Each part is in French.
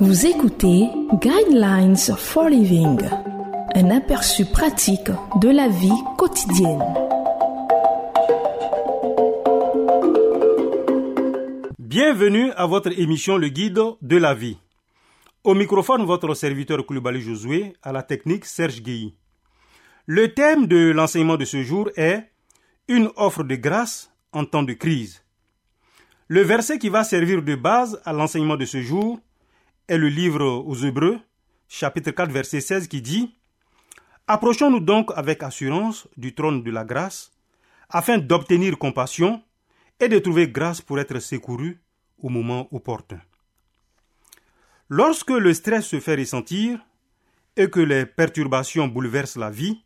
Vous écoutez Guidelines for Living, un aperçu pratique de la vie quotidienne. Bienvenue à votre émission Le Guide de la vie. Au microphone, votre serviteur Koulibaly Josué, à la technique Serge Guilly. Le thème de l'enseignement de ce jour est Une offre de grâce en temps de crise. Le verset qui va servir de base à l'enseignement de ce jour est le livre aux Hébreux, chapitre 4, verset 16, qui dit Approchons-nous donc avec assurance du trône de la grâce, afin d'obtenir compassion et de trouver grâce pour être secouru au moment opportun. Lorsque le stress se fait ressentir et que les perturbations bouleversent la vie,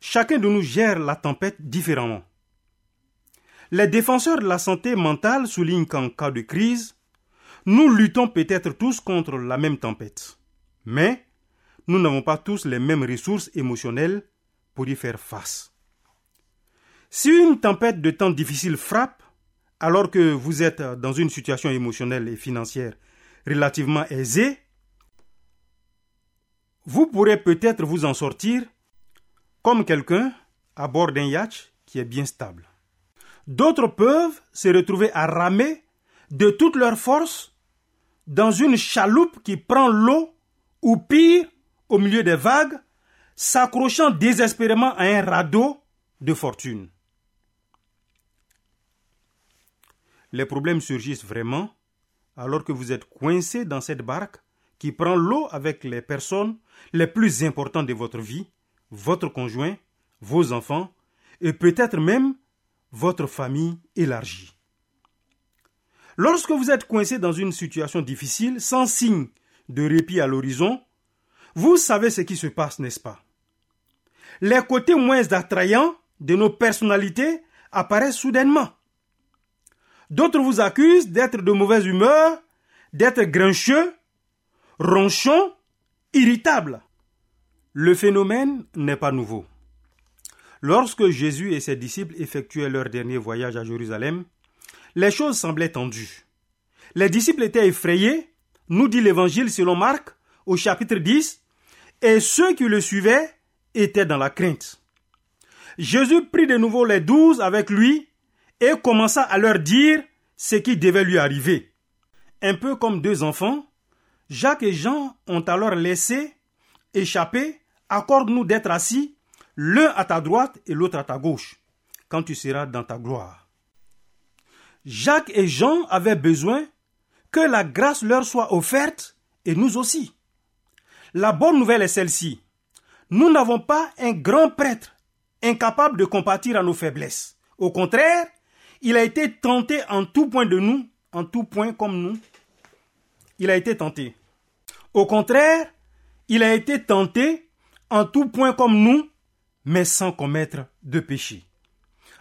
chacun de nous gère la tempête différemment. Les défenseurs de la santé mentale soulignent qu'en cas de crise, nous luttons peut-être tous contre la même tempête. Mais nous n'avons pas tous les mêmes ressources émotionnelles pour y faire face. Si une tempête de temps difficile frappe, alors que vous êtes dans une situation émotionnelle et financière relativement aisée, vous pourrez peut-être vous en sortir comme quelqu'un à bord d'un yacht qui est bien stable. D'autres peuvent se retrouver à ramer de toute leur force dans une chaloupe qui prend l'eau ou pire, au milieu des vagues, s'accrochant désespérément à un radeau de fortune. Les problèmes surgissent vraiment alors que vous êtes coincé dans cette barque qui prend l'eau avec les personnes les plus importantes de votre vie, votre conjoint, vos enfants et peut-être même votre famille élargie. Lorsque vous êtes coincé dans une situation difficile, sans signe de répit à l'horizon, vous savez ce qui se passe, n'est-ce pas? Les côtés moins attrayants de nos personnalités apparaissent soudainement. D'autres vous accusent d'être de mauvaise humeur, d'être grincheux, ronchon, irritable. Le phénomène n'est pas nouveau. Lorsque Jésus et ses disciples effectuaient leur dernier voyage à Jérusalem, les choses semblaient tendues. Les disciples étaient effrayés, nous dit l'évangile selon Marc au chapitre 10, et ceux qui le suivaient étaient dans la crainte. Jésus prit de nouveau les douze avec lui et commença à leur dire ce qui devait lui arriver. Un peu comme deux enfants, Jacques et Jean ont alors laissé échapper Accorde-nous d'être assis l'un à ta droite et l'autre à ta gauche, quand tu seras dans ta gloire. Jacques et Jean avaient besoin que la grâce leur soit offerte, et nous aussi. La bonne nouvelle est celle-ci. Nous n'avons pas un grand prêtre incapable de compatir à nos faiblesses. Au contraire, il a été tenté en tout point de nous, en tout point comme nous. Il a été tenté. Au contraire, il a été tenté en tout point comme nous, mais sans commettre de péché.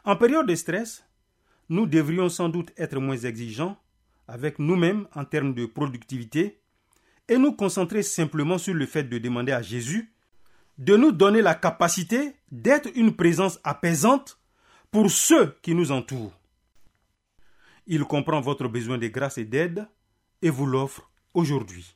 En période de stress, nous devrions sans doute être moins exigeants avec nous-mêmes en termes de productivité et nous concentrer simplement sur le fait de demander à Jésus de nous donner la capacité d'être une présence apaisante pour ceux qui nous entourent. Il comprend votre besoin de grâce et d'aide et vous l'offre aujourd'hui.